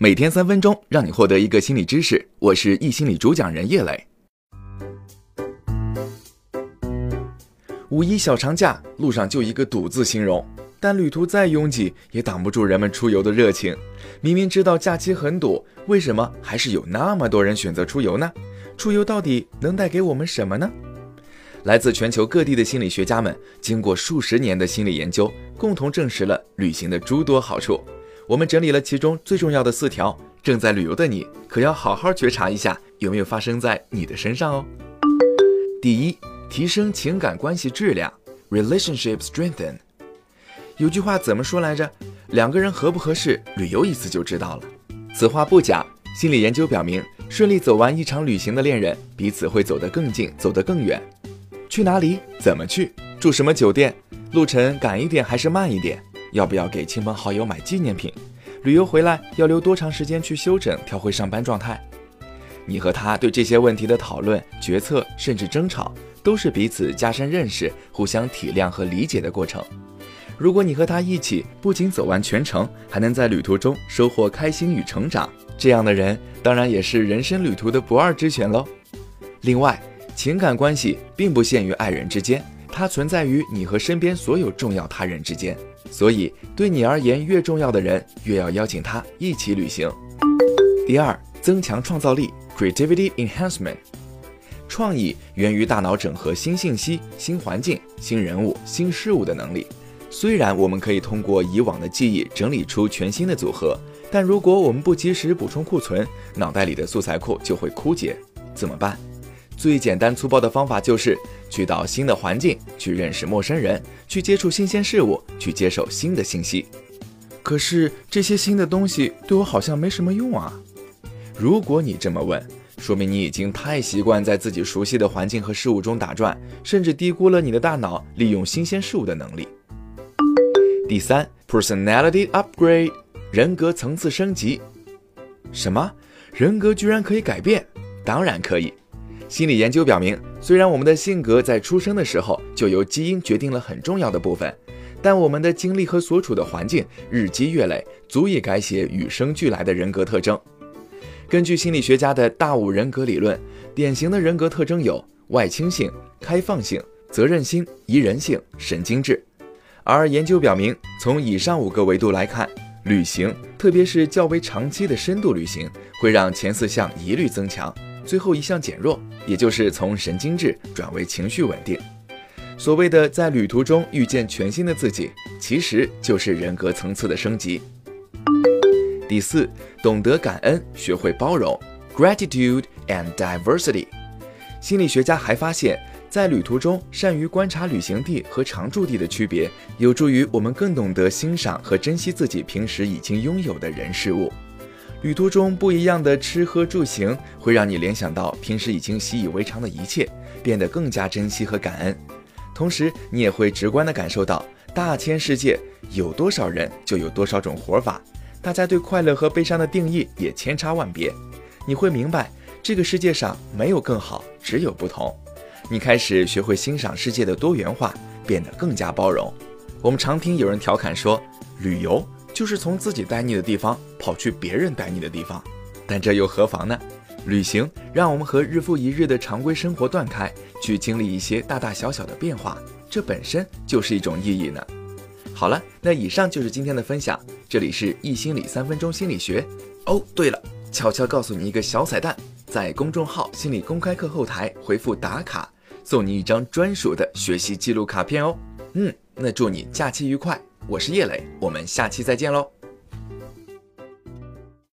每天三分钟，让你获得一个心理知识。我是易心理主讲人叶磊。五一小长假，路上就一个堵字形容。但旅途再拥挤，也挡不住人们出游的热情。明明知道假期很堵，为什么还是有那么多人选择出游呢？出游到底能带给我们什么呢？来自全球各地的心理学家们，经过数十年的心理研究，共同证实了旅行的诸多好处。我们整理了其中最重要的四条，正在旅游的你可要好好觉察一下，有没有发生在你的身上哦。第一，提升情感关系质量，relationship strengthen。有句话怎么说来着？两个人合不合适，旅游一次就知道了。此话不假。心理研究表明，顺利走完一场旅行的恋人，彼此会走得更近，走得更远。去哪里？怎么去？住什么酒店？路程赶一点还是慢一点？要不要给亲朋好友买纪念品？旅游回来要留多长时间去休整，调回上班状态？你和他对这些问题的讨论、决策，甚至争吵，都是彼此加深认识、互相体谅和理解的过程。如果你和他一起，不仅走完全程，还能在旅途中收获开心与成长，这样的人当然也是人生旅途的不二之选喽。另外，情感关系并不限于爱人之间，它存在于你和身边所有重要他人之间。所以，对你而言越重要的人，越要邀请他一起旅行。第二，增强创造力 （creativity enhancement）。创意源于大脑整合新信息、新环境、新人物、新事物的能力。虽然我们可以通过以往的记忆整理出全新的组合，但如果我们不及时补充库存，脑袋里的素材库就会枯竭。怎么办？最简单粗暴的方法就是去到新的环境，去认识陌生人，去接触新鲜事物，去接受新的信息。可是这些新的东西对我好像没什么用啊！如果你这么问，说明你已经太习惯在自己熟悉的环境和事物中打转，甚至低估了你的大脑利用新鲜事物的能力。第三，personality upgrade，人格层次升级。什么？人格居然可以改变？当然可以。心理研究表明，虽然我们的性格在出生的时候就由基因决定了很重要的部分，但我们的经历和所处的环境日积月累，足以改写与生俱来的人格特征。根据心理学家的大五人格理论，典型的人格特征有外倾性、开放性、责任心、宜人性、神经质。而研究表明，从以上五个维度来看，旅行，特别是较为长期的深度旅行，会让前四项一律增强。最后一项减弱，也就是从神经质转为情绪稳定。所谓的在旅途中遇见全新的自己，其实就是人格层次的升级。第四，懂得感恩，学会包容，gratitude and diversity。心理学家还发现，在旅途中善于观察旅行地和常住地的区别，有助于我们更懂得欣赏和珍惜自己平时已经拥有的人事物。旅途中不一样的吃喝住行，会让你联想到平时已经习以为常的一切，变得更加珍惜和感恩。同时，你也会直观地感受到，大千世界有多少人，就有多少种活法。大家对快乐和悲伤的定义也千差万别。你会明白，这个世界上没有更好，只有不同。你开始学会欣赏世界的多元化，变得更加包容。我们常听有人调侃说，旅游。就是从自己待腻的地方跑去别人待腻的地方，但这又何妨呢？旅行让我们和日复一日的常规生活断开，去经历一些大大小小的变化，这本身就是一种意义呢。好了，那以上就是今天的分享。这里是易心理三分钟心理学。哦，对了，悄悄告诉你一个小彩蛋，在公众号心理公开课后台回复打卡，送你一张专属的学习记录卡片哦。嗯，那祝你假期愉快。我是叶磊，我们下期再见喽。